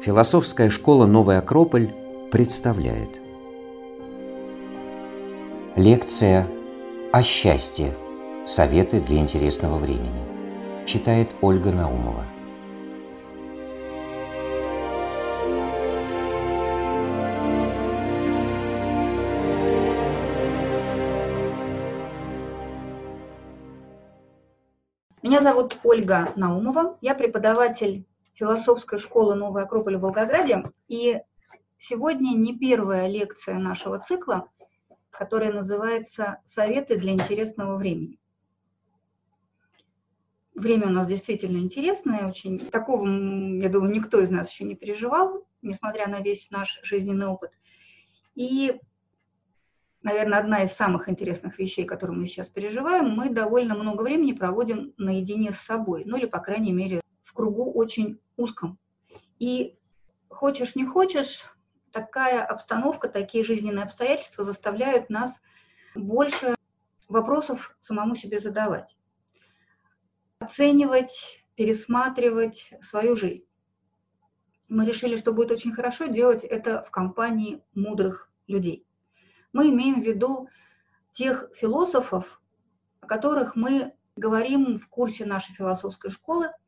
Философская школа «Новый Акрополь» представляет Лекция о счастье. Советы для интересного времени. Читает Ольга Наумова. Зовут Ольга Наумова. Я преподаватель философской школы «Новый Акрополь» в Волгограде. И сегодня не первая лекция нашего цикла, которая называется «Советы для интересного времени». Время у нас действительно интересное, очень такого, я думаю, никто из нас еще не переживал, несмотря на весь наш жизненный опыт. И, наверное, одна из самых интересных вещей, которые мы сейчас переживаем, мы довольно много времени проводим наедине с собой, ну или, по крайней мере, в кругу очень узком. И хочешь не хочешь, такая обстановка, такие жизненные обстоятельства заставляют нас больше вопросов самому себе задавать, оценивать, пересматривать свою жизнь. Мы решили, что будет очень хорошо делать это в компании мудрых людей. Мы имеем в виду тех философов, о которых мы говорим в курсе нашей философской школы –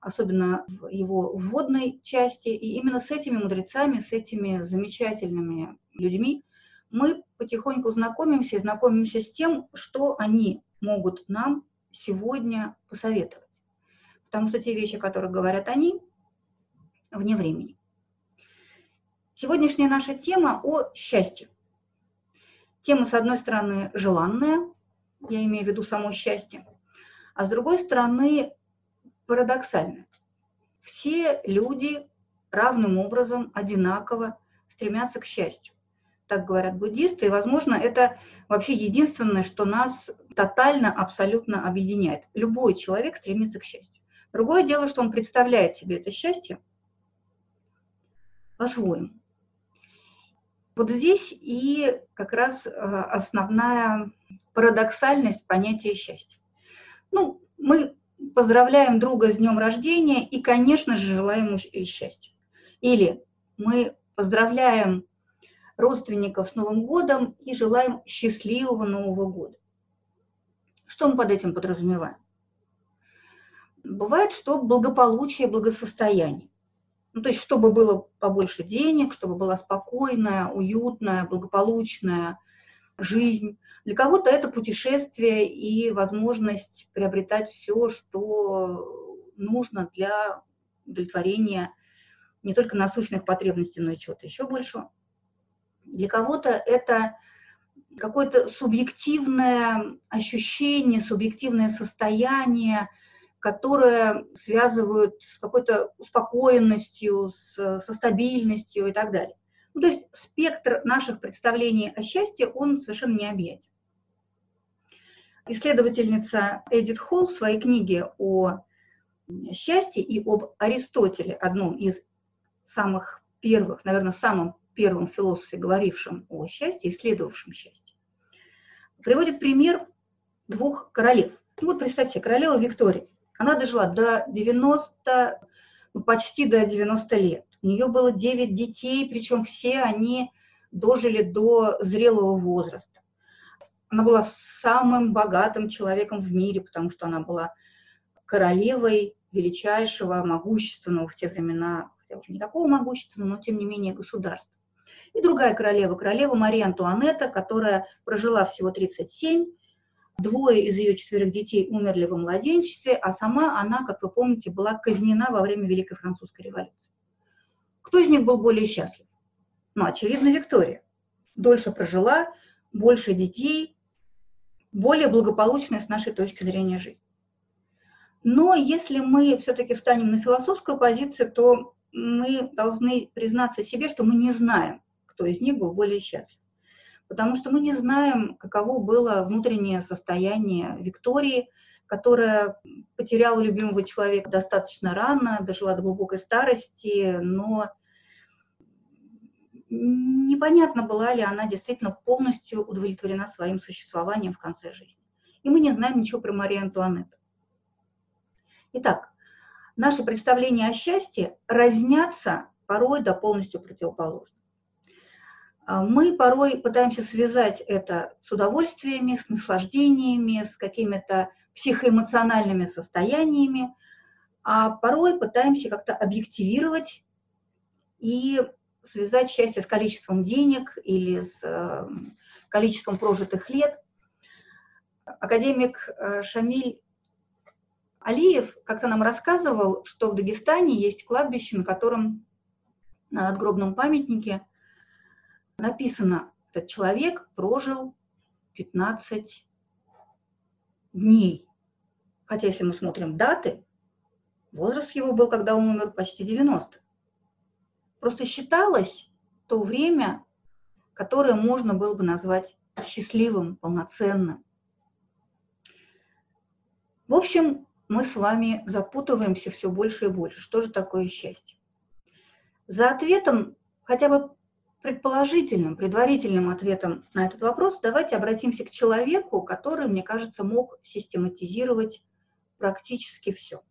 особенно в его вводной части. И именно с этими мудрецами, с этими замечательными людьми мы потихоньку знакомимся и знакомимся с тем, что они могут нам сегодня посоветовать. Потому что те вещи, которые говорят они, вне времени. Сегодняшняя наша тема о счастье. Тема, с одной стороны, желанная, я имею в виду само счастье, а с другой стороны, парадоксально. Все люди равным образом, одинаково стремятся к счастью. Так говорят буддисты, и, возможно, это вообще единственное, что нас тотально, абсолютно объединяет. Любой человек стремится к счастью. Другое дело, что он представляет себе это счастье по-своему. Вот здесь и как раз э, основная парадоксальность понятия счастья. Ну, мы поздравляем друга с днем рождения и, конечно же, желаем ему счастья. Или мы поздравляем родственников с Новым годом и желаем счастливого Нового года. Что мы под этим подразумеваем? Бывает, что благополучие, благосостояние. Ну, то есть, чтобы было побольше денег, чтобы была спокойная, уютная, благополучная жизнь. Для кого-то это путешествие и возможность приобретать все, что нужно для удовлетворения не только насущных потребностей, но и чего-то еще большего. Для кого-то это какое-то субъективное ощущение, субъективное состояние, которое связывают с какой-то успокоенностью, с, со стабильностью и так далее. Ну, то есть спектр наших представлений о счастье, он совершенно необъятен. Исследовательница Эдит Холл в своей книге о счастье и об Аристотеле, одном из самых первых, наверное, самым первым философе, говорившим о счастье, исследовавшим счастье, приводит пример двух королев. Ну, вот представьте, королева Виктория. Она дожила до 90, ну, почти до 90 лет. У нее было 9 детей, причем все они дожили до зрелого возраста. Она была самым богатым человеком в мире, потому что она была королевой величайшего, могущественного в те времена, хотя уже не такого могущественного, но тем не менее государства. И другая королева, королева Мария Антуанетта, которая прожила всего 37, двое из ее четверых детей умерли во младенчестве, а сама она, как вы помните, была казнена во время Великой Французской революции. Кто из них был более счастлив? Ну, очевидно, Виктория. Дольше прожила, больше детей, более благополучная с нашей точки зрения жизнь. Но если мы все-таки встанем на философскую позицию, то мы должны признаться себе, что мы не знаем, кто из них был более счастлив. Потому что мы не знаем, каково было внутреннее состояние Виктории, которая потеряла любимого человека достаточно рано, дожила до глубокой старости, но непонятно, была ли она действительно полностью удовлетворена своим существованием в конце жизни. И мы не знаем ничего про Марию Антуанетту. Итак, наши представления о счастье разнятся порой до полностью противоположных. А, мы порой пытаемся связать это с удовольствиями, с наслаждениями, с какими-то психоэмоциональными состояниями, а порой пытаемся как-то объективировать и связать счастье с количеством денег или с э, количеством прожитых лет. Академик э, Шамиль Алиев как-то нам рассказывал, что в Дагестане есть кладбище, на котором на надгробном памятнике написано, этот человек прожил 15 дней. Хотя если мы смотрим даты, возраст его был, когда он умер, почти 90. Просто считалось то время, которое можно было бы назвать счастливым, полноценным. В общем, мы с вами запутываемся все больше и больше. Что же такое счастье? За ответом хотя бы предположительным, предварительным ответом на этот вопрос давайте обратимся к человеку, который, мне кажется, мог систематизировать практически все.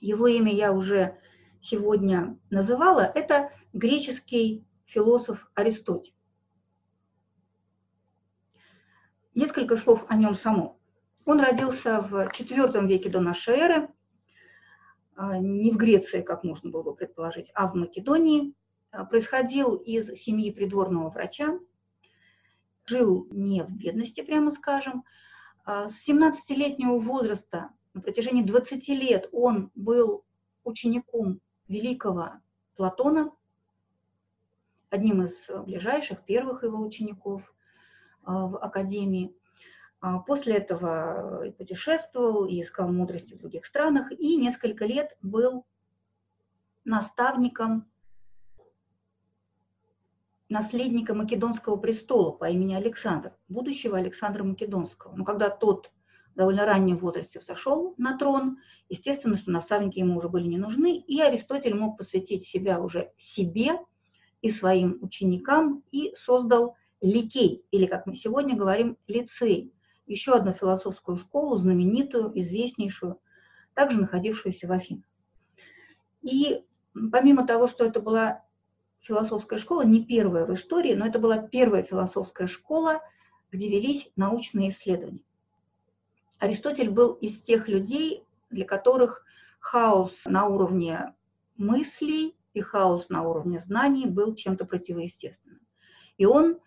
Его имя я уже сегодня называла. Это греческий философ Аристотель. Несколько слов о нем самом. Он родился в IV веке до нашей эры, а, не в Греции, как можно было бы предположить, а в Македонии. А, происходил из семьи придворного врача, жил не в бедности, прямо скажем. А, с 17-летнего возраста, на протяжении 20 лет, он был учеником великого Платона, одним из ближайших, первых его учеников а, в академии. После этого путешествовал и искал мудрости в других странах, и несколько лет был наставником наследника Македонского престола по имени Александр, будущего Александра Македонского. Но когда тот довольно раннем возрасте сошел на трон, естественно, что наставники ему уже были не нужны, и Аристотель мог посвятить себя уже себе и своим ученикам и создал Ликей, или, как мы сегодня говорим, лицей, еще одну философскую школу, знаменитую, известнейшую, также находившуюся в Афинах. И помимо того, что это была философская школа, не первая в истории, но это была первая философская школа, где велись научные исследования. Аристотель был из тех людей, для которых хаос на уровне мыслей и хаос на уровне знаний был чем-то противоестественным. И он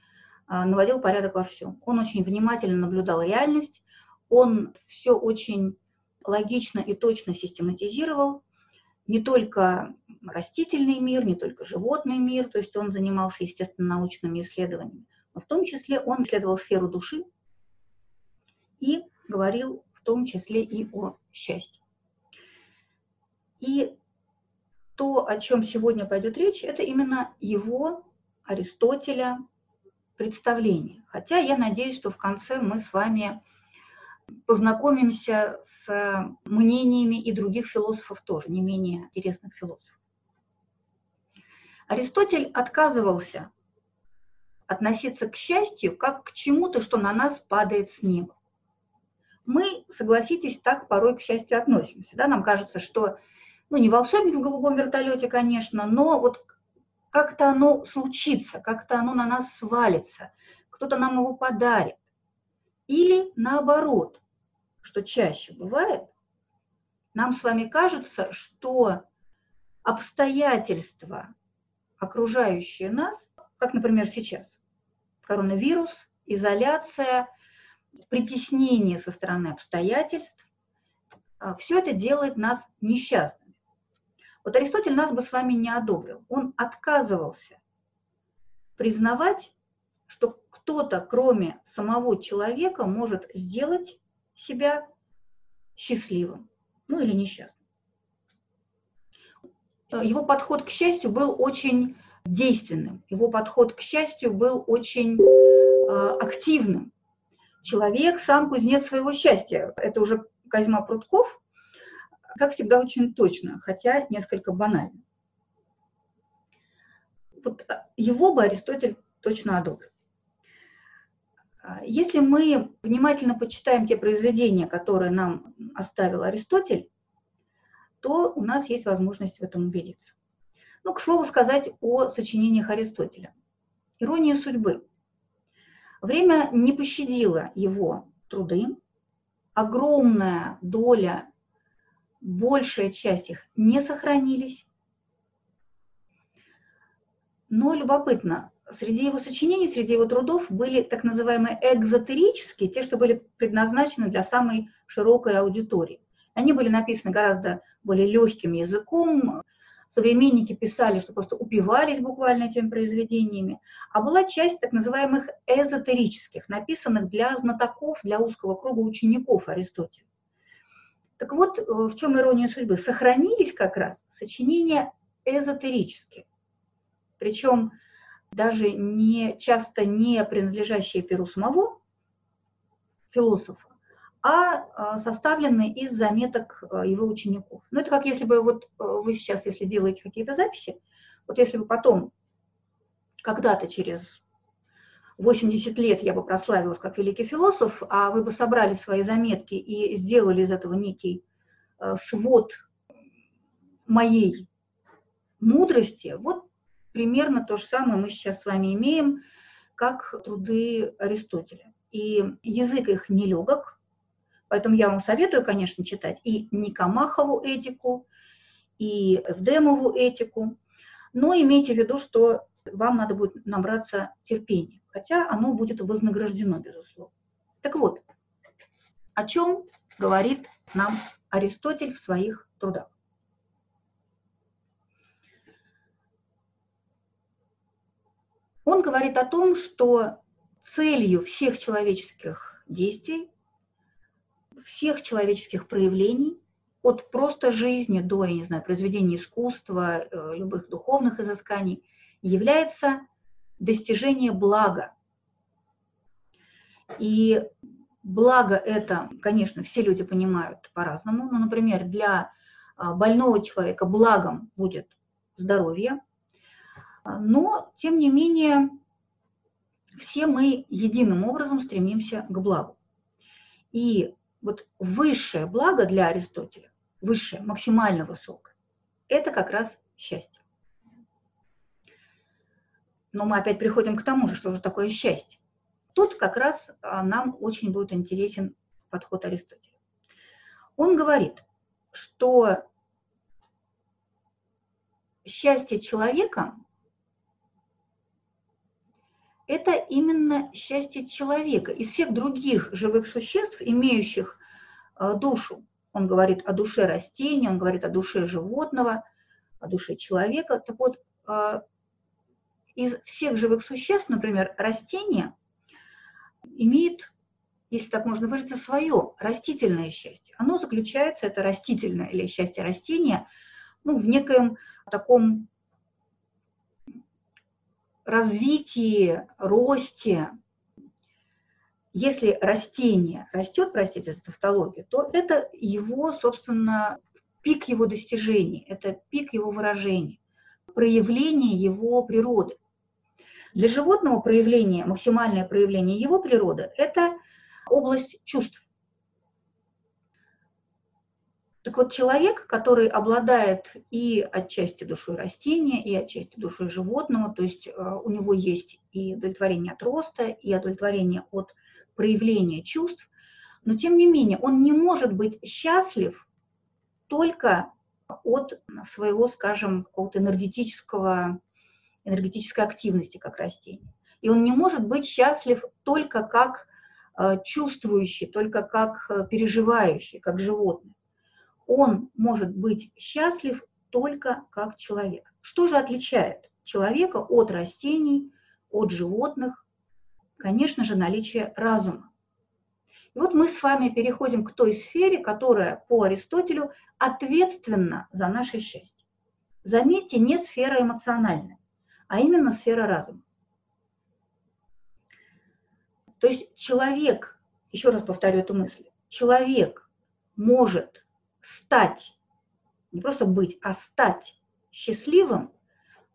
а, наводил порядок во всем. Он очень внимательно наблюдал реальность, он все очень логично и точно систематизировал, не только растительный мир, не только животный мир, то есть он занимался, естественно, научными исследованиями, но в том числе он исследовал сферу души и говорил в том числе и о счастье. И то, о чем сегодня пойдет речь, это именно его, Аристотеля, представление. Хотя я надеюсь, что в конце мы с вами познакомимся с мнениями и других философов тоже, не менее интересных философов. Аристотель отказывался относиться к счастью как к чему-то, что на нас падает с неба. Мы, согласитесь, так порой к счастью относимся. Да? Нам кажется, что, ну, не волшебник в голубом вертолете, конечно, но вот как-то оно случится, как-то оно на нас свалится, кто-то нам его подарит. Или наоборот, что чаще бывает, нам с вами кажется, что обстоятельства, окружающие нас, как, например, сейчас, коронавирус, изоляция, притеснение со стороны обстоятельств, а, все это делает нас несчастными. Вот Аристотель нас бы с вами не одобрил. Он отказывался признавать, что кто-то, кроме самого человека, может сделать себя счастливым, ну или несчастным. Его подход к счастью был очень действенным, его подход к счастью был очень э, активным. Человек сам кузнец своего счастья. Это уже Козьма Прутков, как всегда, очень точно, хотя несколько банально. Вот его бы Аристотель точно одобрил. Если мы внимательно почитаем те произведения, которые нам оставил Аристотель, то у нас есть возможность в этом убедиться. Ну, к слову сказать о сочинениях Аристотеля. Ирония судьбы. Время не пощадило его труды. Огромная доля, большая часть их не сохранились. Но любопытно, среди его сочинений, среди его трудов были так называемые экзотерические, те, что были предназначены для самой широкой аудитории. Они были написаны гораздо более легким языком, современники писали, что просто упивались буквально этими произведениями, а была часть так называемых эзотерических, написанных для знатоков, для узкого круга учеников Аристотеля. Так вот, в чем ирония судьбы? Сохранились как раз сочинения эзотерические. Причем даже не, часто не принадлежащие Перу самого философа, а, а составлены из заметок а, его учеников. Ну, это как если бы вот э, вы сейчас, если делаете какие-то записи, вот если бы потом, когда-то через 80 лет я бы прославилась как великий философ, а вы бы собрали свои заметки и сделали из этого некий э, свод моей мудрости, вот примерно то же самое мы сейчас с вами имеем, как труды Аристотеля. И язык их нелегок, поэтому я вам советую, конечно, читать и Никомахову этику, и Эвдемову этику, но имейте в виду, что вам надо будет набраться терпения, хотя оно будет вознаграждено, безусловно. Так вот, о чем говорит нам Аристотель в своих трудах? Он говорит о том, что целью всех человеческих действий, всех человеческих проявлений, от просто жизни до, я не знаю, произведения искусства, э, любых духовных изысканий, является достижение блага. И благо это, конечно, все люди понимают по-разному. Ну, например, для а, больного человека благом будет здоровье, но, тем не менее, все мы единым образом стремимся к благу. И вот высшее благо для Аристотеля, высшее, максимально высокое, это как раз счастье. Но мы опять приходим к тому же, что же такое счастье. Тут как раз а, нам очень будет интересен подход Аристотеля. Он говорит, что счастье человека это именно счастье человека. Из всех других живых существ, имеющих э, душу, он говорит о душе растения, он говорит о душе животного, о душе человека. Так вот, э, из всех живых существ, например, растение имеет, если так можно выразиться, свое растительное счастье. Оно заключается, это растительное или счастье растения, ну, в некоем таком развитии, росте, если растение растет, простите за тавтологию, то это его, собственно, пик его достижений, это пик его выражения, проявление его природы. Для животного проявление, максимальное проявление его природы – это область чувств. Так вот, человек, который обладает и отчасти душой растения, и отчасти душой животного, то есть э, у него есть и удовлетворение от роста, и удовлетворение от проявления чувств, но тем не менее он не может быть счастлив только от своего, скажем, какого-то энергетического, энергетической активности, как растение. И он не может быть счастлив только как э, чувствующий, только как э, переживающий, как животное он может быть счастлив только как человек. Что же отличает человека от растений, от животных? Конечно же, наличие разума. И вот мы с вами переходим к той сфере, которая по Аристотелю ответственна за наше счастье. Заметьте, не сфера эмоциональная, а именно сфера разума. То есть человек, еще раз повторю эту мысль, человек может стать, не просто быть, а стать счастливым,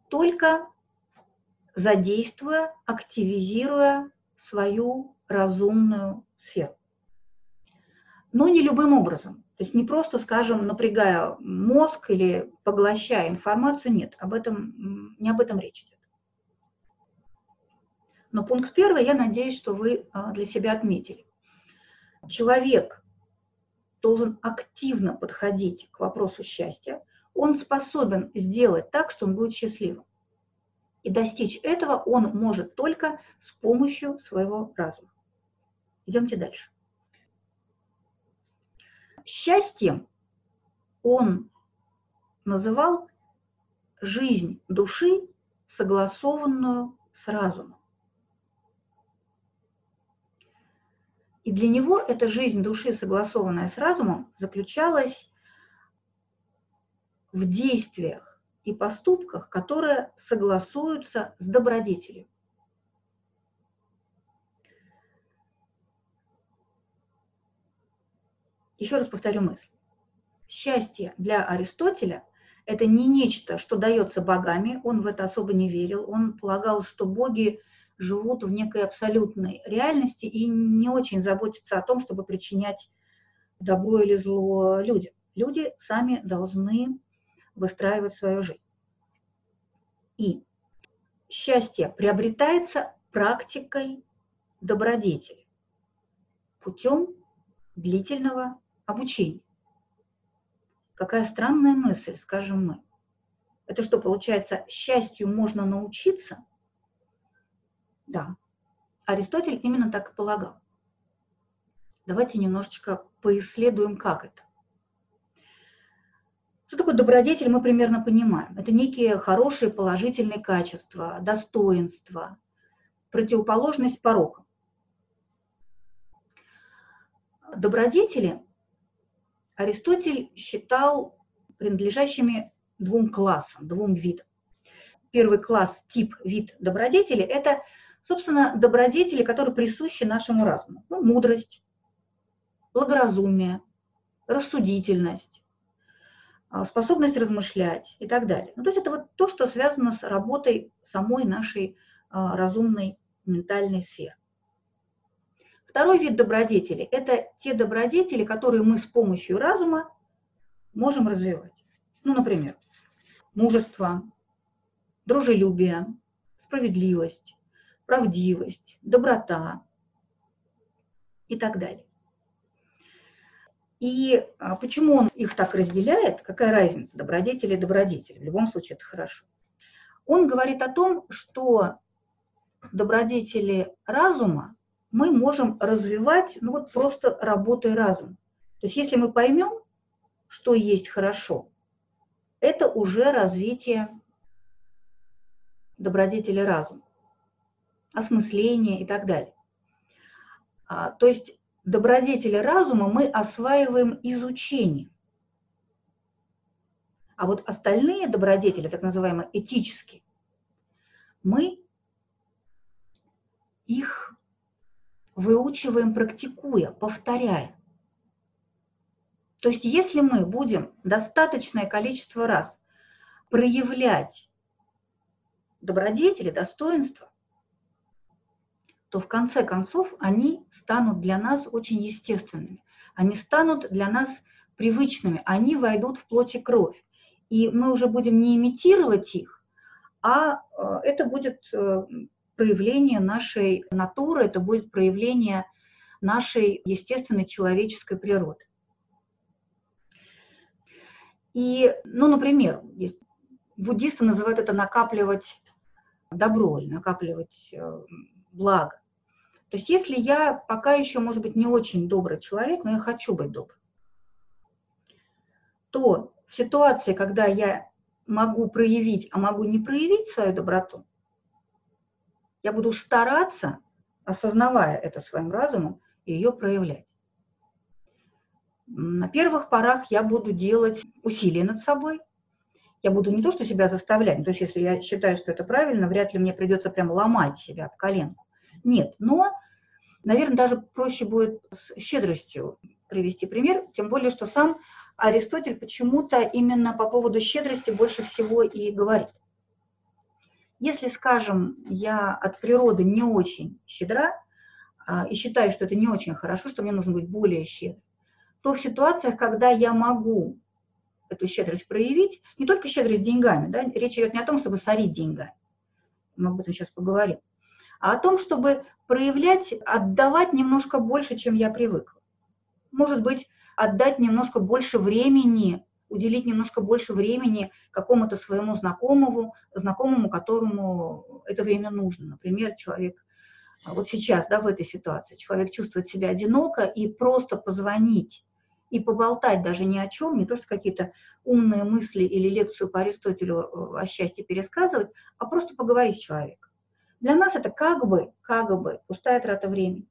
только задействуя, активизируя свою разумную сферу. Но не любым образом. То есть не просто, скажем, напрягая мозг или поглощая информацию, нет, об этом, не об этом речь идет. Но пункт первый, я надеюсь, что вы а, для себя отметили. Человек должен активно подходить к вопросу счастья, он способен сделать так, что он будет счастливым. И достичь этого он может только с помощью своего разума. Идемте дальше. Счастьем он называл жизнь души, согласованную с разумом. И для него эта жизнь души, согласованная с разумом, заключалась в действиях и поступках, которые согласуются с добродетелью. Еще раз повторю мысль. Счастье для Аристотеля – это не нечто, что дается богами, он в это особо не верил, он полагал, что боги живут в некой абсолютной реальности и не очень заботятся о том, чтобы причинять добро или зло людям. Люди сами должны выстраивать свою жизнь. И счастье приобретается практикой добродетели путем длительного обучения. Какая странная мысль, скажем мы. Это что, получается, счастью можно научиться? Да. Аристотель именно так и полагал. Давайте немножечко поисследуем, как это. Что такое добродетель, мы примерно понимаем. Это некие хорошие положительные качества, достоинства, противоположность порокам. Добродетели Аристотель считал принадлежащими двум классам, двум видам. Первый класс, тип, вид добродетели – это, собственно, добродетели, которые присущи нашему разуму. Ну, мудрость, благоразумие, рассудительность, а, способность размышлять и так далее. Ну, то есть это вот то, что связано с работой самой нашей а, разумной ментальной сферы. Второй вид добродетели – это те добродетели, которые мы с помощью разума можем развивать. Ну, например, мужество, дружелюбие, справедливость, правдивость, доброта и так далее. И а, почему он их так разделяет, какая разница, добродетели и добродетели, в любом случае это хорошо. Он говорит о том, что добродетели разума мы можем развивать, ну вот просто работой разума. То есть если мы поймем, что есть хорошо, это уже развитие добродетели разума, осмысление и так далее. А, то есть добродетели разума мы осваиваем изучением. А вот остальные добродетели, так называемые этические, мы их выучиваем, практикуя, повторяя. То есть если мы будем достаточное количество раз проявлять добродетели, достоинства, то в конце концов они станут для нас очень естественными. Они станут для нас привычными, они войдут в плоть и кровь. И мы уже будем не имитировать их, а э, это будет э, проявление нашей натуры, это будет проявление нашей естественной человеческой природы. И, ну, например, буддисты называют это накапливать добро или накапливать э, благо. То есть если я пока еще, может быть, не очень добрый человек, но я хочу быть добрым, то в ситуации, когда я могу проявить, а могу не проявить свою доброту, я буду стараться, осознавая это своим разумом, ее проявлять. На первых порах я буду делать усилия над собой. Я буду не то, что себя заставлять, то есть если я считаю, что это правильно, вряд ли мне придется прям ломать себя об коленку. Нет, но, наверное, даже проще будет с щедростью привести пример, тем более, что сам Аристотель почему-то именно по поводу щедрости больше всего и говорит. Если, скажем, я от природы не очень щедра а, и считаю, что это не очень хорошо, что мне нужно быть более щедрым, то в ситуациях, когда я могу эту щедрость проявить, не только щедрость деньгами, да, речь идет не о том, чтобы сорить деньгами, мы об этом сейчас поговорим, а о том, чтобы проявлять, отдавать немножко больше, чем я привыкла. Может быть, отдать немножко больше времени, уделить немножко больше времени какому-то своему знакомому, знакомому, которому это время нужно. Например, человек вот сейчас, да, в этой ситуации, человек чувствует себя одиноко, и просто позвонить и поболтать даже ни о чем, не то что какие-то умные мысли или лекцию по Аристотелю э, о счастье пересказывать, а просто поговорить с человеком. Для нас это как бы, как бы пустая трата времени.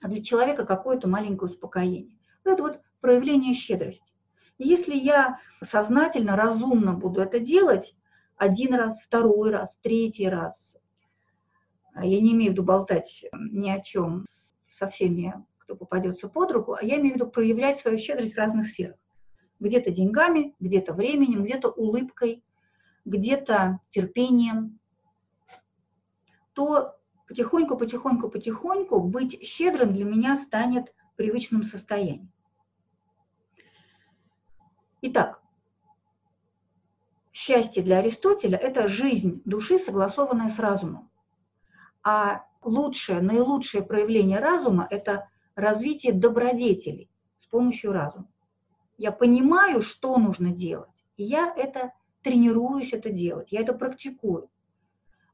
А для человека какое-то маленькое успокоение. Это вот проявление щедрости. И если я сознательно, разумно буду это делать, один раз, второй раз, третий раз, я не имею в виду болтать ни о чем со всеми кто попадется под руку, а я имею в виду проявлять свою щедрость в разных сферах. Где-то деньгами, где-то временем, где-то улыбкой, где-то терпением, то потихоньку, потихоньку, потихоньку быть щедрым для меня станет привычным состоянием. Итак, счастье для Аристотеля – это жизнь души, согласованная с разумом. А лучшее, наилучшее проявление разума – это развитие добродетелей с помощью разума. Я понимаю, что нужно делать, и я это тренируюсь это делать, я это практикую.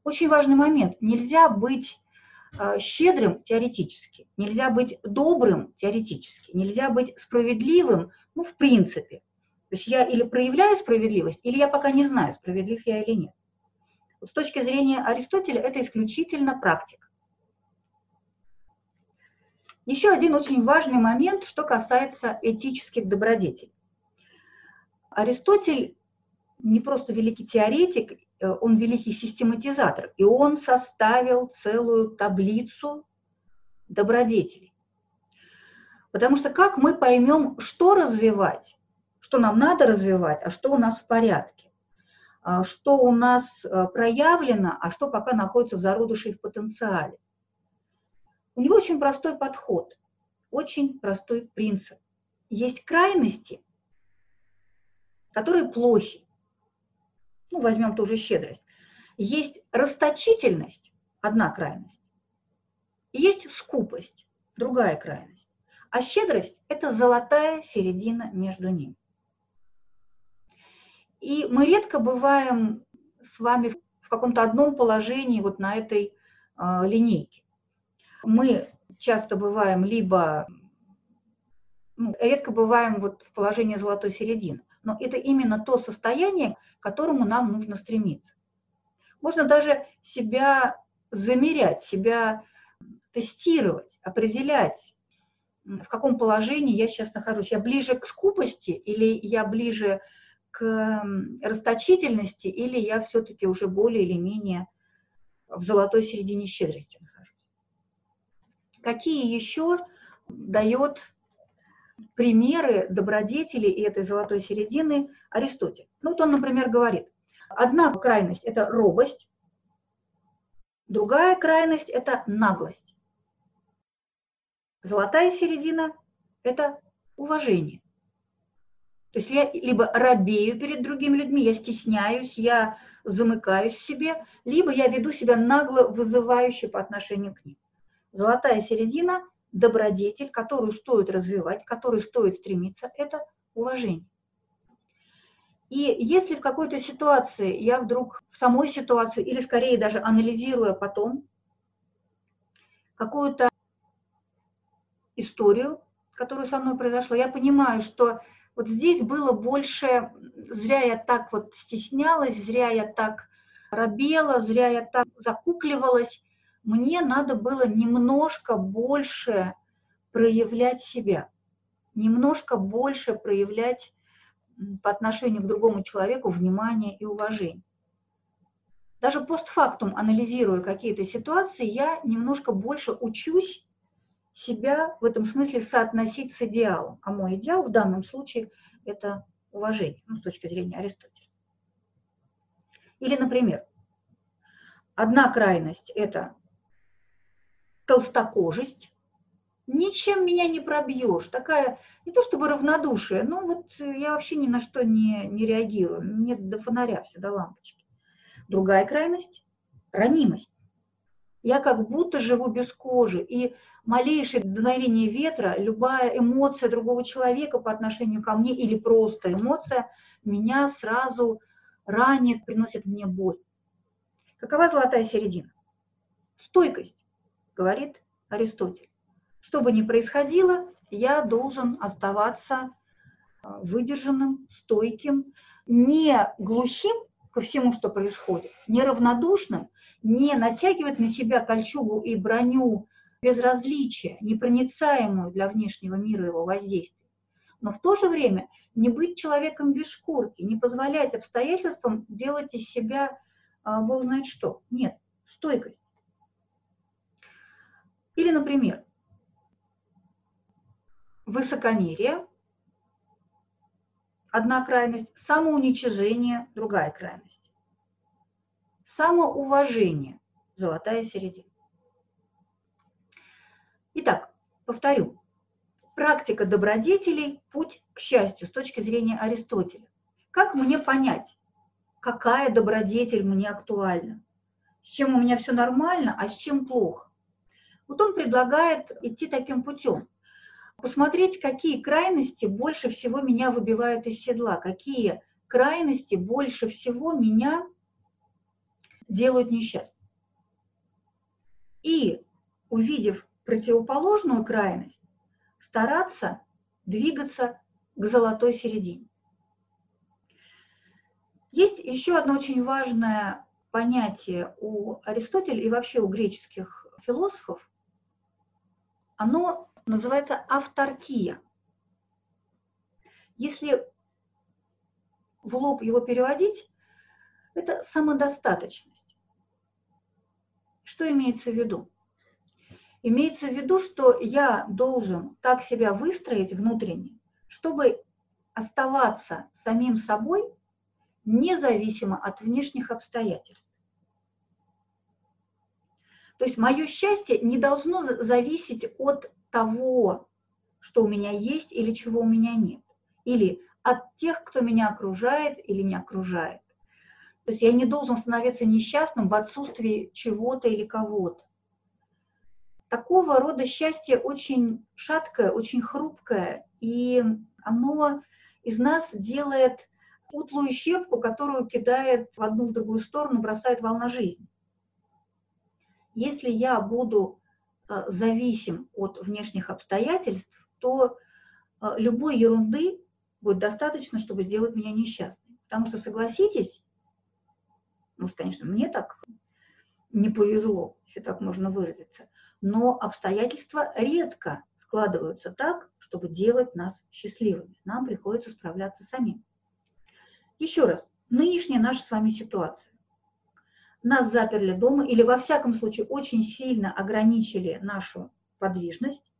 Очень важный момент. Нельзя быть э, щедрым теоретически, нельзя быть добрым теоретически, нельзя быть справедливым, ну, в принципе. То есть я или проявляю справедливость, или я пока не знаю, справедлив я или нет. Вот с точки зрения Аристотеля это исключительно практика. Еще один очень важный момент, что касается этических добродетелей. Аристотель не просто великий теоретик, он великий систематизатор, и он составил целую таблицу добродетелей. Потому что как мы поймем, что развивать, что нам надо развивать, а что у нас в порядке, а что у нас э, проявлено, а что пока находится в зародыше и в потенциале. У него очень простой подход, очень простой принцип. Есть крайности, которые плохи. Ну, возьмем ту же щедрость. Есть расточительность, одна крайность. Есть скупость, другая крайность. А щедрость – это золотая середина между ними. И мы редко бываем с вами в каком-то одном положении вот на этой э, линейке мы часто бываем либо, ну, редко бываем вот в положении золотой середины, но это именно то состояние, к которому нам нужно стремиться. Можно даже себя замерять, себя тестировать, определять, в каком положении я сейчас нахожусь. Я ближе к скупости или я ближе к расточительности, или я все-таки уже более или менее в золотой середине щедрости нахожусь. Какие еще дает примеры добродетели и этой золотой середины Аристотель? Ну вот он, например, говорит, одна крайность – это робость, другая крайность – это наглость. Золотая середина – это уважение. То есть я либо робею перед другими людьми, я стесняюсь, я замыкаюсь в себе, либо я веду себя нагло вызывающе по отношению к ним. Золотая середина – добродетель, которую стоит развивать, которую стоит стремиться – это уважение. И если в какой-то ситуации я вдруг в самой ситуации, или скорее даже анализируя потом, какую-то историю, которая со мной произошла, я понимаю, что вот здесь было больше, зря я так вот стеснялась, зря я так робела, зря я так закукливалась, мне надо было немножко больше проявлять себя, немножко больше проявлять по отношению к другому человеку внимание и уважение. Даже постфактум, анализируя какие-то ситуации, я немножко больше учусь себя в этом смысле соотносить с идеалом. А мой идеал в данном случае – это уважение, ну, с точки зрения Аристотеля. Или, например, одна крайность – это толстокожесть, ничем меня не пробьешь. Такая, не то чтобы равнодушие, но вот я вообще ни на что не, не реагирую. Мне до фонаря все, до лампочки. Другая крайность – ранимость. Я как будто живу без кожи, и малейшее дуновение ветра, любая эмоция другого человека по отношению ко мне или просто эмоция меня сразу ранит, приносит мне боль. Какова золотая середина? Стойкость, говорит Аристотель. Что бы ни происходило, я должен оставаться а, выдержанным, стойким, не глухим ко всему, что происходит, не равнодушным, не натягивать на себя кольчугу и броню безразличия, непроницаемую для внешнего мира его воздействия. Но в то же время не быть человеком без шкурки, не позволять обстоятельствам делать из себя а, бог знает что. Нет, стойкость. Или, например, высокомерие, одна крайность, самоуничижение, другая крайность. Самоуважение, золотая середина. Итак, повторю. Практика добродетелей – путь к счастью с точки зрения Аристотеля. Как мне понять, какая добродетель мне актуальна? С чем у меня все нормально, а с чем плохо? Вот он предлагает идти таким путем. Посмотреть, какие крайности больше всего меня выбивают из седла, какие крайности больше всего меня делают несчастным. И увидев противоположную крайность, стараться двигаться к золотой середине. Есть еще одно очень важное понятие у Аристотеля и вообще у греческих философов. Оно называется авторкия. Если в лоб его переводить, это самодостаточность. Что имеется в виду? Имеется в виду, что я должен так себя выстроить внутренне, чтобы оставаться самим собой независимо от внешних обстоятельств. То есть мое счастье не должно зависеть от того, что у меня есть или чего у меня нет. Или от тех, кто меня окружает или не окружает. То есть я не должен становиться несчастным в отсутствии чего-то или кого-то такого рода счастье очень шаткое, очень хрупкое, и оно из нас делает утлую щепку, которую кидает в одну в другую сторону, бросает волна жизни. Если я буду э, зависим от внешних обстоятельств, то э, любой ерунды будет достаточно, чтобы сделать меня несчастной. Потому что, согласитесь, может, конечно, мне так не повезло, если так можно выразиться, но обстоятельства редко складываются так, чтобы делать нас счастливыми. Нам приходится справляться самим. Еще раз, нынешняя наша с вами ситуация. Нас заперли дома или, во всяком случае, очень сильно ограничили нашу подвижность,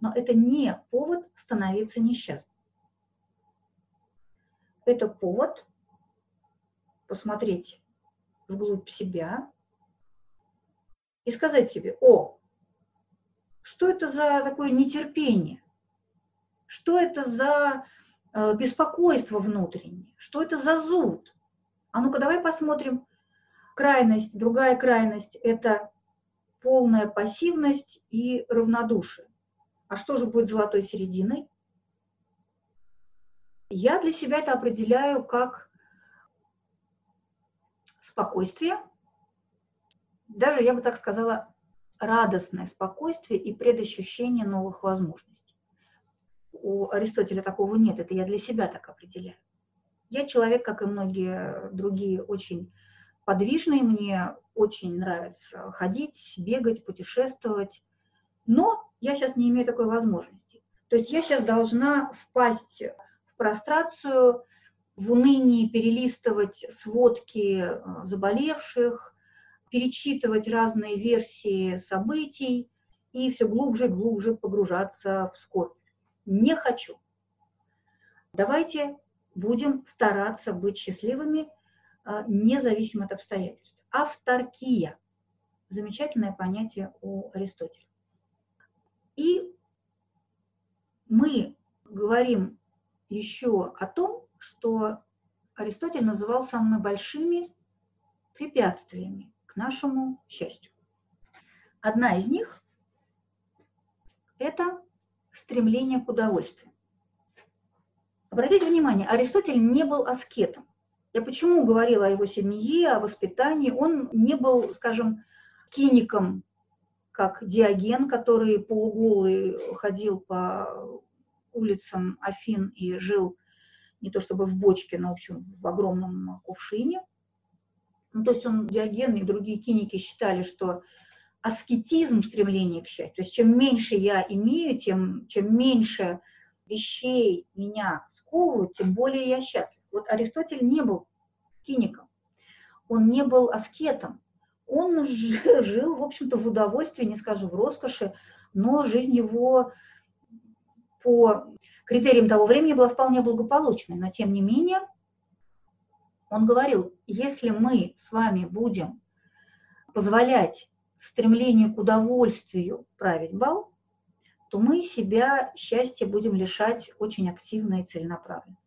но это не повод становиться несчастным. Это повод посмотреть вглубь себя, и сказать себе, о, что это за такое нетерпение, что это за э, беспокойство внутреннее, что это за зуд. А ну-ка давай посмотрим. Крайность, другая крайность – это полная пассивность и равнодушие. А что же будет золотой серединой? Я для себя это определяю как спокойствие – даже, я бы так сказала, радостное спокойствие и предощущение новых возможностей. У Аристотеля такого нет, это я для себя так определяю. Я человек, как и многие другие, очень подвижный, мне очень нравится ходить, бегать, путешествовать, но я сейчас не имею такой возможности. То есть я сейчас должна впасть в прострацию, в унынии перелистывать сводки э, заболевших, перечитывать разные версии событий и все глубже и глубже погружаться в скорбь. Не хочу. Давайте будем стараться быть счастливыми, независимо от обстоятельств. Авторкия. Замечательное понятие у Аристотеля. И мы говорим еще о том, что Аристотель называл самыми большими препятствиями к нашему счастью. Одна из них – это стремление к удовольствию. Обратите внимание, Аристотель не был аскетом. Я почему говорила о его семье, о воспитании? Он не был, скажем, киником, как Диоген, который полуголый ходил по улицам Афин и жил не то чтобы в бочке, но в общем в огромном кувшине. Ну, то есть он, Диоген и другие киники считали, что аскетизм, стремление к счастью, то есть чем меньше я имею, тем чем меньше вещей меня сковывают, тем более я счастлив. Вот Аристотель не был киником, он не был аскетом, он жил, в общем-то, в удовольствии, не скажу в роскоши, но жизнь его по критериям того времени была вполне благополучной. Но тем не менее, он говорил, если мы с вами будем позволять стремлению к удовольствию править бал, то мы себя счастья будем лишать очень активно и целенаправленно.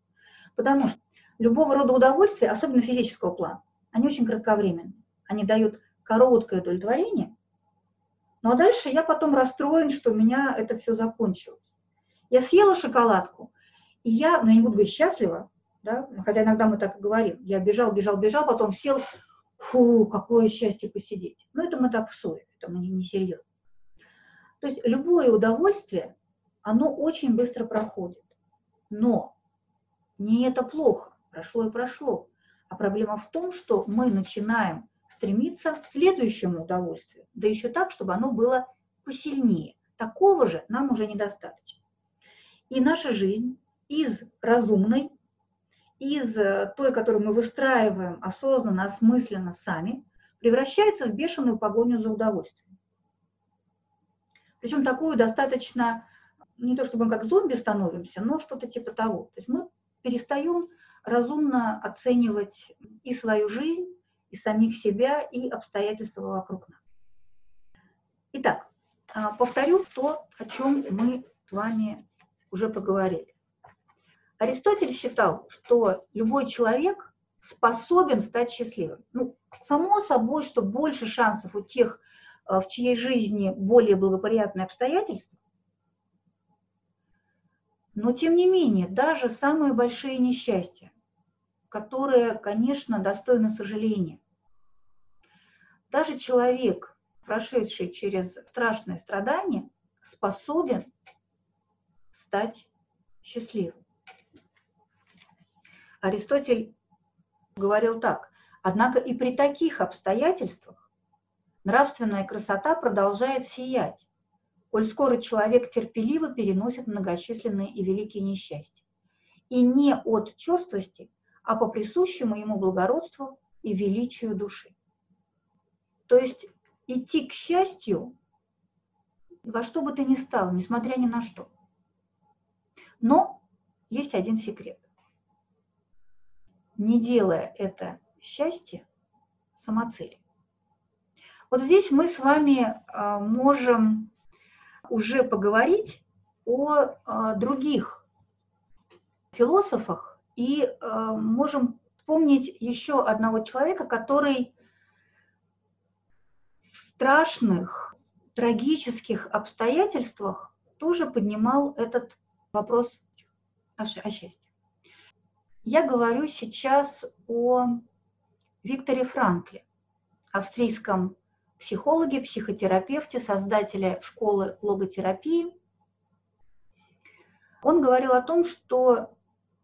Потому что любого рода удовольствия, особенно физического плана, они очень кратковременны. Они дают короткое удовлетворение, ну а дальше я потом расстроен, что у меня это все закончилось. Я съела шоколадку, и я, ну я не буду говорить счастлива, да, хотя иногда мы так и говорим, я бежал, бежал, бежал, потом сел, фу, какое счастье посидеть. Ну это мы так ссоре, это мы не, не серьезно. То есть любое удовольствие, оно очень быстро проходит. Но не это плохо, прошло и прошло. А проблема в том, что мы начинаем стремиться к следующему удовольствию, да еще так, чтобы оно было посильнее. Такого же нам уже недостаточно. И наша жизнь из разумной, из э, той, которую мы выстраиваем осознанно, осмысленно сами, превращается в бешеную погоню за удовольствием. Причем такую достаточно, не то чтобы мы как зомби становимся, но что-то типа того. То есть мы перестаем разумно оценивать и свою жизнь, и самих себя, и обстоятельства вокруг нас. Итак, а, повторю то, о чем мы с вами уже поговорили. Аристотель считал, что любой человек способен стать счастливым. Ну, само собой, что больше шансов у тех, в чьей жизни более благоприятные обстоятельства, но тем не менее, даже самые большие несчастья, которые, конечно, достойны сожаления, даже человек, прошедший через страшное страдание, способен стать счастливым. Аристотель говорил так, однако и при таких обстоятельствах нравственная красота продолжает сиять, коль скоро человек терпеливо переносит многочисленные и великие несчастья. И не от черствости, а по присущему ему благородству и величию души. То есть идти к счастью во что бы то ни стало, несмотря ни на что. Но есть один секрет. Не делая это счастье самоцелью. Вот здесь мы с вами а, можем уже поговорить о а, других философах и а, можем вспомнить еще одного человека, который страшных, трагических обстоятельствах тоже поднимал этот вопрос о счастье. Я говорю сейчас о Викторе Франкле, австрийском психологе, психотерапевте, создателе школы логотерапии. Он говорил о том, что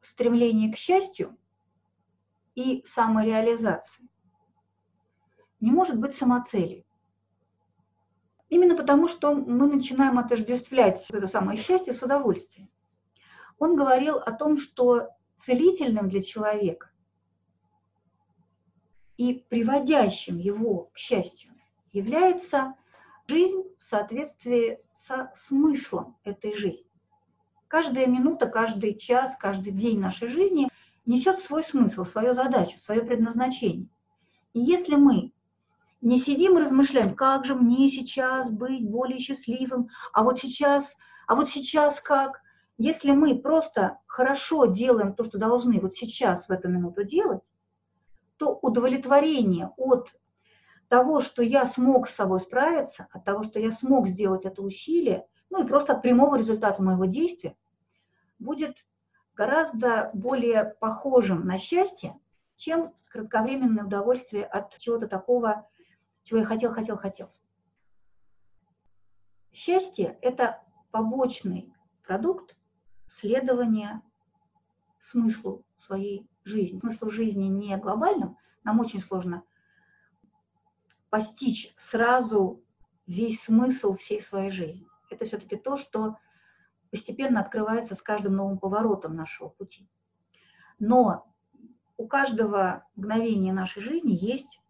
стремление к счастью и самореализации не может быть самоцелью. Именно потому, что мы начинаем отождествлять это самое счастье с удовольствием. Он говорил о том, что целительным для человека и приводящим его к счастью является жизнь в соответствии со смыслом этой жизни. Каждая минута, каждый час, каждый день нашей жизни несет свой смысл, свою задачу, свое предназначение. И если мы не сидим и размышляем, как же мне сейчас быть более счастливым, а вот сейчас, а вот сейчас как? Если мы просто хорошо делаем то, что должны вот сейчас в эту минуту делать, то удовлетворение от того, что я смог с собой справиться, от того, что я смог сделать это усилие, ну и просто от прямого результата моего действия, будет гораздо более похожим на счастье, чем кратковременное удовольствие от чего-то такого, чего я хотел, хотел, хотел. Счастье – это побочный продукт следования смыслу своей жизни. Смысл жизни не глобальным, нам очень сложно постичь сразу весь смысл всей своей жизни. Это все-таки то, что постепенно открывается с каждым новым поворотом нашего пути. Но у каждого мгновения нашей жизни есть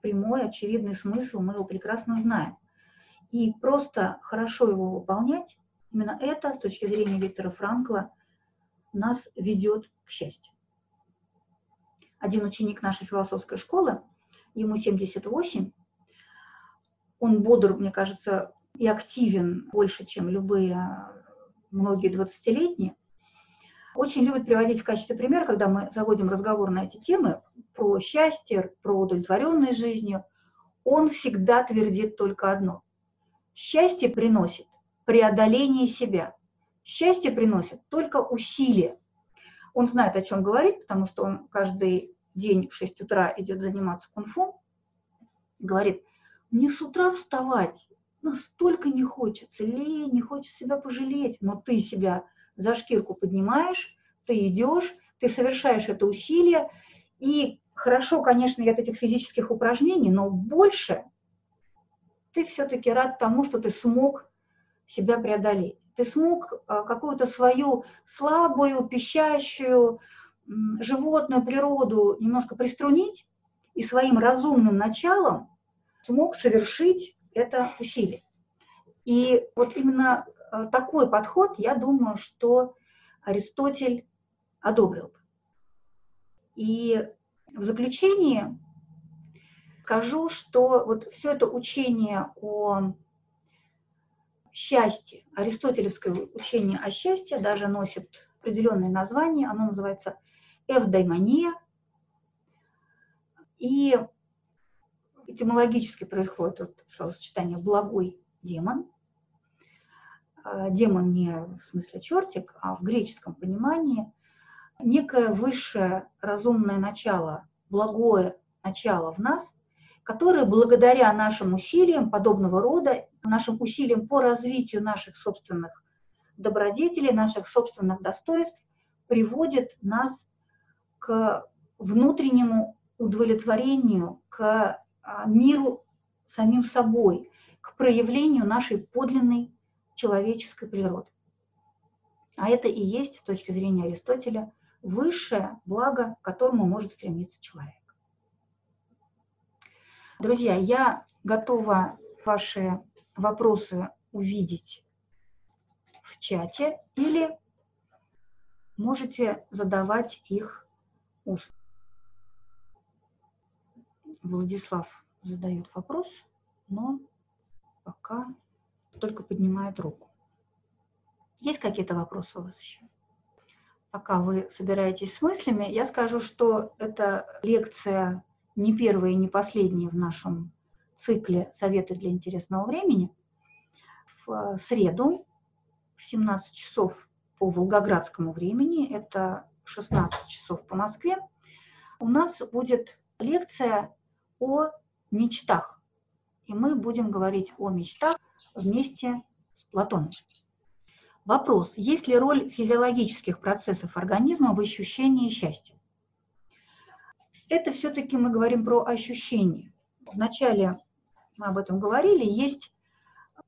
прямой, очевидный смысл, мы его прекрасно знаем. И просто хорошо его выполнять, именно это, с точки зрения Виктора Франкла, нас ведет к счастью. Один ученик нашей философской школы, ему 78, он бодр, мне кажется, и активен больше, чем любые многие 20-летние, очень любит приводить в качестве примера, когда мы заводим разговор на эти темы, про счастье, про удовлетворенность жизнью, он всегда твердит только одно. Счастье приносит преодоление себя. Счастье приносит только усилия. Он знает, о чем говорит, потому что он каждый день в 6 утра идет заниматься кунг-фу. Говорит, мне с утра вставать настолько не хочется, лень, не хочется себя пожалеть, но ты себя за шкирку поднимаешь, ты идешь, ты совершаешь это усилие, и хорошо, конечно, нет этих физических упражнений, но больше ты все-таки рад тому, что ты смог себя преодолеть. Ты смог а, какую-то свою слабую, пищащую, животную природу немножко приструнить и своим разумным началом смог совершить это усилие. И вот именно а, такой подход, я думаю, что Аристотель одобрил бы. И в заключение скажу, что вот все это учение о счастье, аристотелевское учение о счастье даже носит определенное название, оно называется эвдаймония. И этимологически происходит вот словосочетание «благой демон». А, демон не в смысле чертик, а в греческом понимании некое высшее разумное начало, благое начало в нас, которое благодаря нашим усилиям подобного рода, нашим усилиям по развитию наших собственных добродетелей, наших собственных достоинств, приводит нас к внутреннему удовлетворению, к миру самим собой, к проявлению нашей подлинной человеческой природы. А это и есть, с точки зрения Аристотеля, высшее благо, к которому может стремиться человек. Друзья, я готова ваши вопросы увидеть в чате или можете задавать их устно. Владислав задает вопрос, но пока только поднимает руку. Есть какие-то вопросы у вас еще? Пока вы собираетесь с мыслями, я скажу, что эта лекция не первая и не последняя в нашем цикле «Советы для интересного времени». В среду в 17 часов по волгоградскому времени, это 16 часов по Москве, у нас будет лекция о мечтах. И мы будем говорить о мечтах вместе с Платоном. Вопрос, есть ли роль физиологических процессов организма в ощущении счастья? Это все-таки мы говорим про ощущение. Вначале мы об этом говорили, есть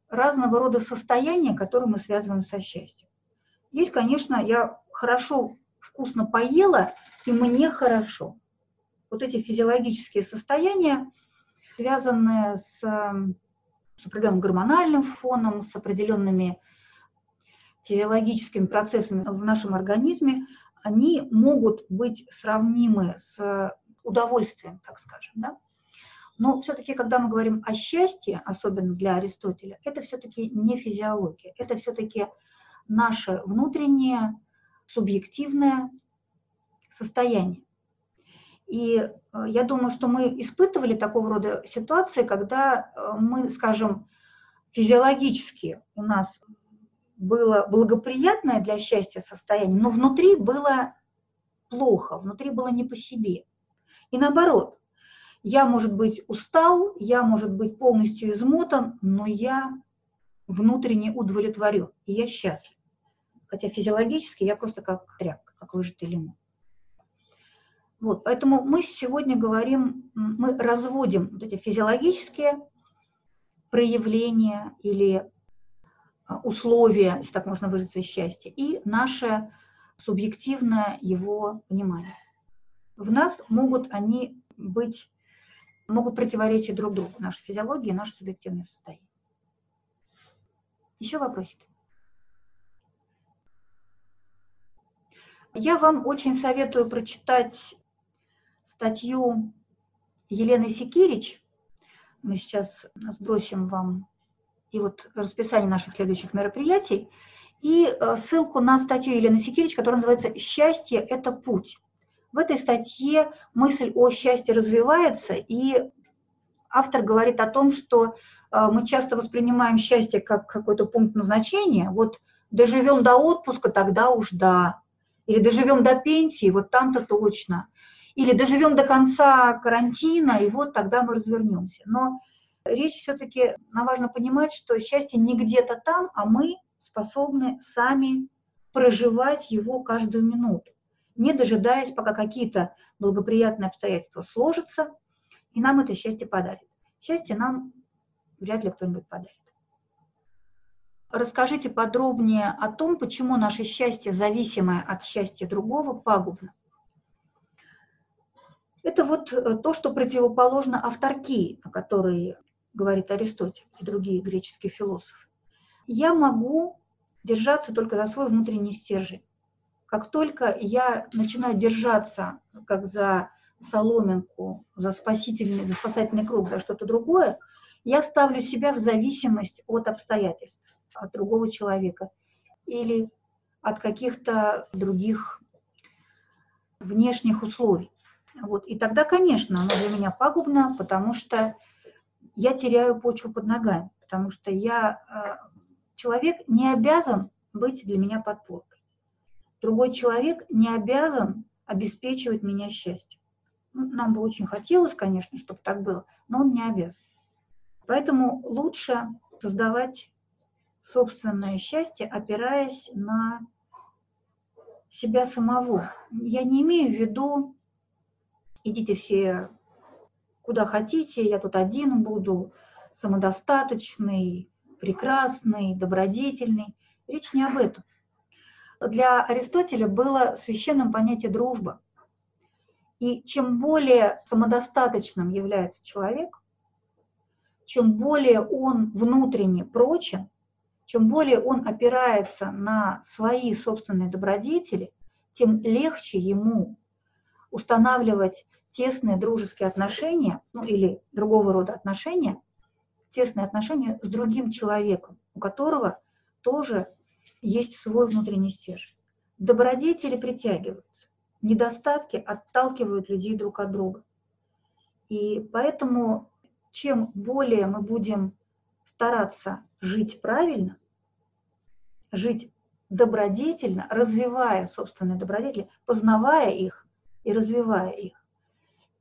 разного рода состояния, которые мы связываем со счастьем. Есть, конечно, я хорошо, вкусно поела, и мне хорошо вот эти физиологические состояния, связанные с, с определенным гормональным фоном, с определенными физиологическими процессами в нашем организме, они могут быть сравнимы с удовольствием, так скажем. Да? Но все-таки, когда мы говорим о счастье, особенно для Аристотеля, это все-таки не физиология, это все-таки наше внутреннее субъективное состояние. И э, я думаю, что мы испытывали такого рода ситуации, когда э, мы, скажем, физиологически у нас было благоприятное для счастья состояние, но внутри было плохо, внутри было не по себе. И наоборот, я, может быть, устал, я, может быть, полностью измотан, но я внутренне удовлетворен, и я счастлив. Хотя физиологически я просто как тряпка, как выжатый лимон. Вот, поэтому мы сегодня говорим, мы разводим вот эти физиологические проявления или а, условия, если так можно выразиться, счастья, и наше субъективное его понимание. В нас могут они быть, могут противоречить друг другу, наша физиология и наше субъективное состояние. Еще вопросики? Я вам очень советую прочитать статью Елены Секирич. Мы сейчас сбросим вам и вот расписание наших следующих мероприятий, и э, ссылку на статью Елены Секирич, которая называется «Счастье – это путь». В этой статье мысль о счастье развивается, и автор говорит о том, что э, мы часто воспринимаем счастье как какой-то пункт назначения. Вот доживем до отпуска, тогда уж да. Или доживем до пенсии, вот там-то точно. Или доживем до конца карантина, и вот тогда мы развернемся. Но Речь все-таки, важно понимать, что счастье не где-то там, а мы способны сами проживать его каждую минуту, не дожидаясь, пока какие-то благоприятные обстоятельства сложатся, и нам это счастье подарит. Счастье нам вряд ли кто-нибудь подарит. Расскажите подробнее о том, почему наше счастье, зависимое от счастья другого, пагубно. Это вот э, то, что противоположно авторкии, о которой говорит Аристотель и другие греческие философы, я могу держаться только за свой внутренний стержень. Как только я начинаю держаться как за соломинку, за спасительный, за спасательный круг, за что-то другое, я ставлю себя в зависимость от обстоятельств, от другого человека или от каких-то других внешних условий. Вот. И тогда, конечно, оно для меня пагубно, потому что я теряю почву под ногами, потому что я, э, человек не обязан быть для меня подпоркой. Другой человек не обязан обеспечивать меня счастьем. Ну, нам бы очень хотелось, конечно, чтобы так было, но он не обязан. Поэтому лучше создавать собственное счастье, опираясь на себя самого. Я не имею в виду, идите все куда хотите, я тут один буду, самодостаточный, прекрасный, добродетельный. Речь не об этом. Для Аристотеля было священным понятие дружба. И чем более самодостаточным является человек, чем более он внутренне прочен, чем более он опирается на свои собственные добродетели, тем легче ему устанавливать тесные дружеские отношения, ну или другого рода отношения, тесные отношения с другим человеком, у которого тоже есть свой внутренний стержень. Добродетели притягиваются, недостатки отталкивают людей друг от друга. И поэтому чем более мы будем стараться жить правильно, жить добродетельно, развивая собственные добродетели, познавая их и развивая их,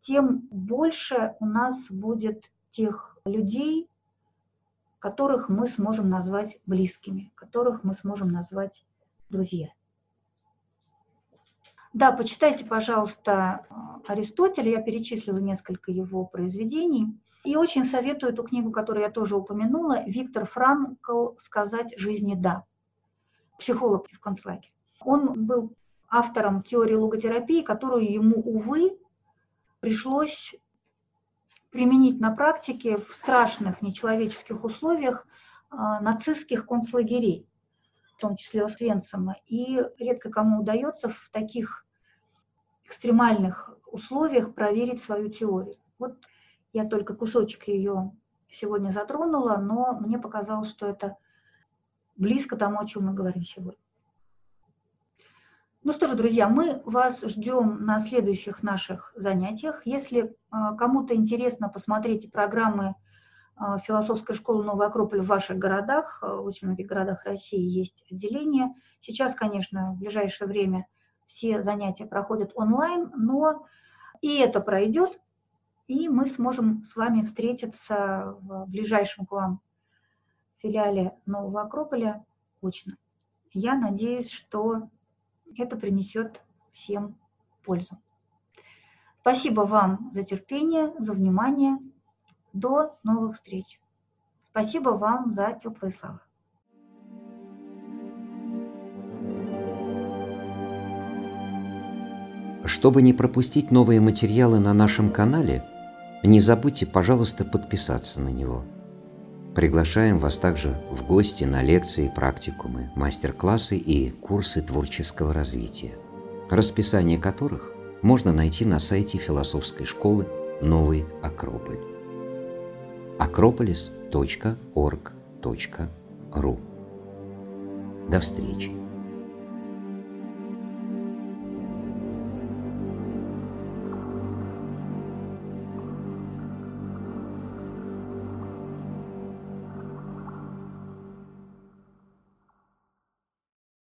тем больше у нас будет тех людей, которых мы сможем назвать близкими, которых мы сможем назвать друзья. Да, почитайте, пожалуйста, Аристотеля, я перечислила несколько его произведений. И очень советую эту книгу, которую я тоже упомянула, Виктор Франкл «Сказать жизни да», психолог в концлагере. Он был автором теории логотерапии, которую ему, увы, пришлось применить на практике в страшных нечеловеческих условиях а, нацистских концлагерей, в том числе Освенцима. И редко кому удается в таких экстремальных условиях проверить свою теорию. Вот Я только кусочек ее сегодня затронула, но мне показалось, что это близко тому, о чем мы говорим сегодня. Ну что же, друзья, мы вас ждем на следующих наших занятиях. Если а, кому-то интересно посмотреть программы а, философской школы Новый Акрополь в ваших городах, а, в очень многих городах России есть отделение. Сейчас, конечно, в ближайшее время все занятия проходят онлайн, но и это пройдет, и мы сможем с вами встретиться в ближайшем к вам филиале Нового Акрополя очно. Я надеюсь, что это принесет всем пользу. Спасибо вам за терпение, за внимание. До новых встреч. Спасибо вам за теплые слова. Чтобы не пропустить новые материалы на нашем канале, не забудьте, пожалуйста, подписаться на него. Приглашаем вас также в гости на лекции, практикумы, мастер-классы и курсы творческого развития, расписание которых можно найти на сайте философской школы «Новый Акрополь» акрополис.орг.ру. До встречи!